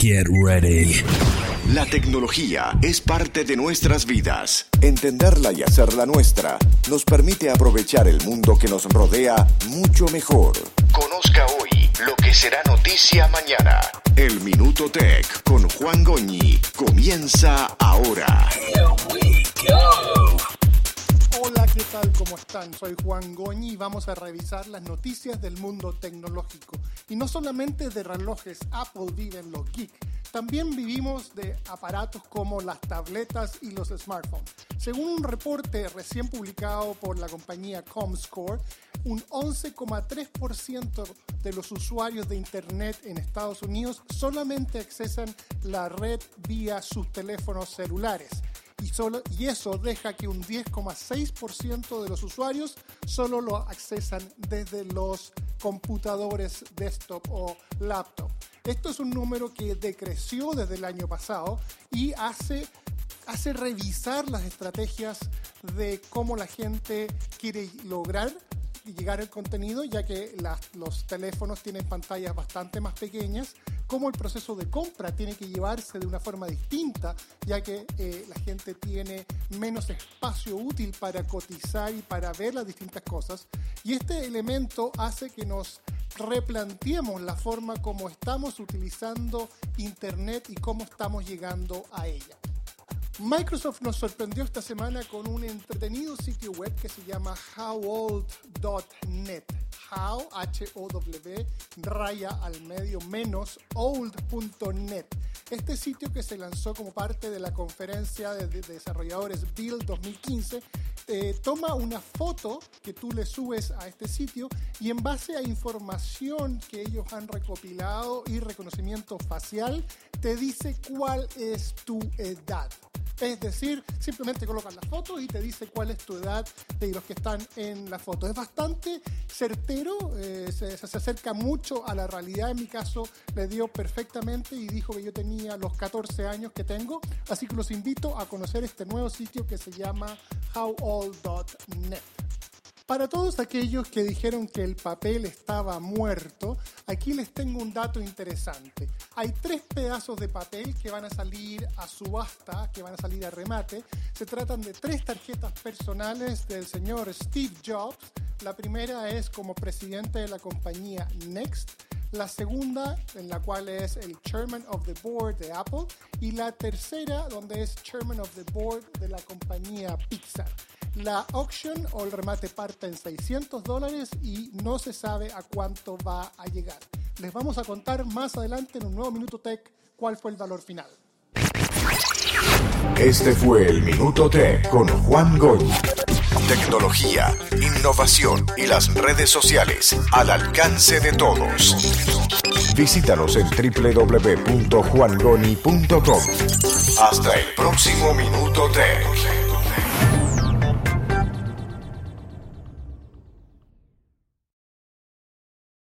Get ready. La tecnología es parte de nuestras vidas. Entenderla y hacerla nuestra nos permite aprovechar el mundo que nos rodea mucho mejor. Conozca hoy lo que será noticia mañana. El Minuto Tech con Juan Goñi comienza ahora. ¿Qué tal? ¿Cómo están? Soy Juan Goñi y vamos a revisar las noticias del mundo tecnológico. Y no solamente de relojes, Apple vive en los geeks. También vivimos de aparatos como las tabletas y los smartphones. Según un reporte recién publicado por la compañía Comscore, un 11,3% de los usuarios de Internet en Estados Unidos solamente accesan la red vía sus teléfonos celulares y, eso deja que un 10,6% de los usuarios solo lo accesan desde los computadores desktop o laptop. Esto es un número que decreció desde el año pasado y hace, revisar las estrategias de cómo la gente quiere lograr llegar al contenido, ya que los teléfonos tienen pantallas bastante más pequeñas, cómo el proceso de compra tiene que llevarse de una forma distinta, ya que eh, la gente tiene menos espacio útil para cotizar y para ver las distintas cosas. Y este elemento hace que nos replanteemos la forma como estamos utilizando Internet y cómo estamos llegando a ella. Microsoft nos sorprendió esta semana con un entretenido sitio web que se llama howold.net. How, H-O-W, raya al medio menos old.net. Este sitio que se lanzó como parte de la conferencia de, de desarrolladores Build 2015 eh, toma una foto que tú le subes a este sitio y en base a información que ellos han recopilado y reconocimiento facial, te dice cuál es tu edad. Es decir, simplemente colocas la foto y te dice cuál es tu edad de los que están en la foto. Es bastante certero, eh, se, se acerca mucho a la realidad. En mi caso, le dio perfectamente y dijo que yo tenía los 14 años que tengo. Así que los invito a conocer este nuevo sitio que se llama howold.net. Para todos aquellos que dijeron que el papel estaba muerto, aquí les tengo un dato interesante. Hay tres pedazos de papel que van a salir a subasta, que van a salir a remate. Se tratan de tres tarjetas personales del señor Steve Jobs. La primera es como presidente de la compañía Next. La segunda, en la cual es el Chairman of the Board de Apple. Y la tercera, donde es Chairman of the Board de la compañía Pixar. La auction o el remate parte en 600 dólares y no se sabe a cuánto va a llegar. Les vamos a contar más adelante en un nuevo Minuto Tech cuál fue el valor final. Este fue el Minuto Tech con Juan Goñi. Tecnología, innovación y las redes sociales al alcance de todos. Visítanos en www.juangoni.com. Hasta el próximo Minuto Tech.